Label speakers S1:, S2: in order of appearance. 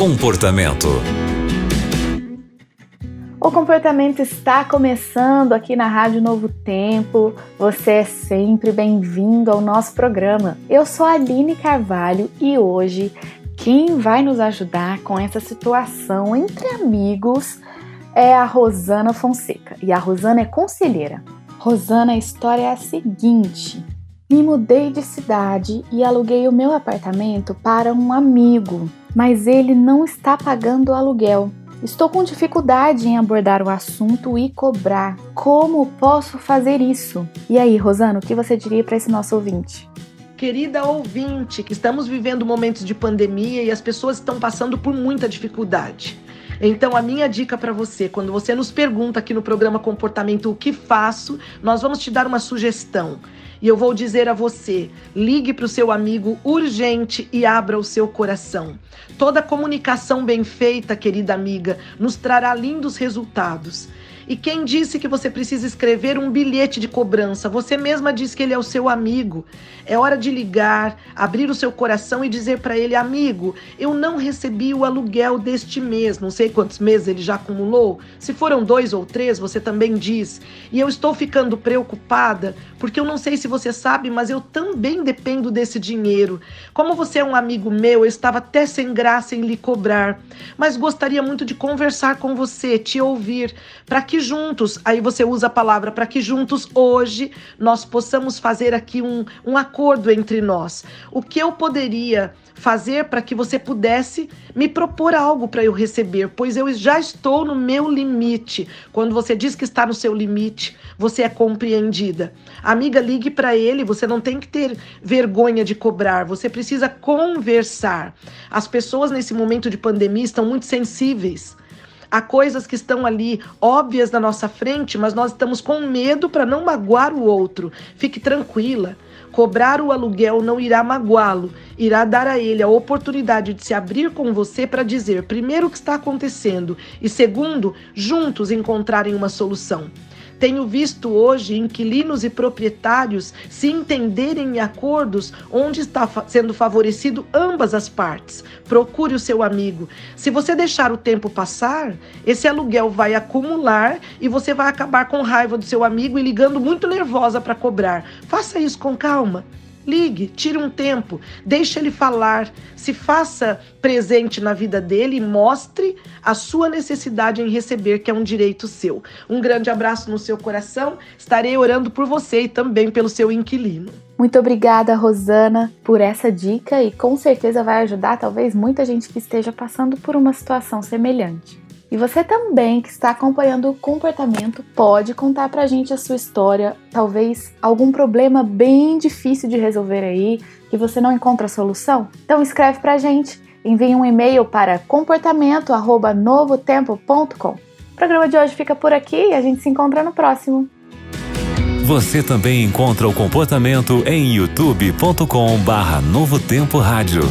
S1: Comportamento.
S2: O comportamento está começando aqui na Rádio Novo Tempo. Você é sempre bem-vindo ao nosso programa. Eu sou a Aline Carvalho e hoje quem vai nos ajudar com essa situação entre amigos é a Rosana Fonseca. E a Rosana é conselheira. Rosana, a história é a seguinte: me mudei de cidade e aluguei o meu apartamento para um amigo, mas ele não está pagando o aluguel. Estou com dificuldade em abordar o assunto e cobrar. Como posso fazer isso? E aí, Rosana, o que você diria para esse nosso ouvinte?
S3: Querida ouvinte, que estamos vivendo momentos de pandemia e as pessoas estão passando por muita dificuldade. Então, a minha dica para você, quando você nos pergunta aqui no programa Comportamento o que faço, nós vamos te dar uma sugestão. E eu vou dizer a você: ligue para o seu amigo urgente e abra o seu coração. Toda comunicação bem feita, querida amiga, nos trará lindos resultados. E quem disse que você precisa escrever um bilhete de cobrança? Você mesma disse que ele é o seu amigo. É hora de ligar, abrir o seu coração e dizer para ele: amigo, eu não recebi o aluguel deste mês. Não sei quantos meses ele já acumulou. Se foram dois ou três, você também diz. E eu estou ficando preocupada porque eu não sei se você sabe, mas eu também dependo desse dinheiro. Como você é um amigo meu, eu estava até sem graça em lhe cobrar, mas gostaria muito de conversar com você, te ouvir, para que juntos, aí você usa a palavra, para que juntos hoje nós possamos fazer aqui um, um acordo entre nós. O que eu poderia fazer para que você pudesse me propor algo para eu receber, pois eu já estou no meu limite. Quando você diz que está no seu limite, você é compreendida. Amiga, ligue para ele, você não tem que ter vergonha de cobrar, você precisa conversar. As pessoas nesse momento de pandemia estão muito sensíveis. Há coisas que estão ali óbvias na nossa frente, mas nós estamos com medo para não magoar o outro. Fique tranquila. Cobrar o aluguel não irá magoá-lo, irá dar a ele a oportunidade de se abrir com você para dizer, primeiro, o que está acontecendo e, segundo, juntos encontrarem uma solução. Tenho visto hoje inquilinos e proprietários se entenderem em acordos onde está sendo favorecido ambas as partes. Procure o seu amigo. Se você deixar o tempo passar, esse aluguel vai acumular e você vai acabar com raiva do seu amigo e ligando muito nervosa para cobrar. Faça isso com calma. Ligue, tire um tempo, deixe ele falar, se faça presente na vida dele e mostre a sua necessidade em receber, que é um direito seu. Um grande abraço no seu coração. Estarei orando por você e também pelo seu inquilino.
S2: Muito obrigada, Rosana, por essa dica e com certeza vai ajudar talvez muita gente que esteja passando por uma situação semelhante. E você também que está acompanhando o comportamento pode contar pra gente a sua história, talvez algum problema bem difícil de resolver aí, que você não encontra solução? Então escreve pra gente, envie um e-mail para comportamento@novotempo.com. O programa de hoje fica por aqui e a gente se encontra no próximo.
S1: Você também encontra o comportamento em youtube.com/novotempo rádio.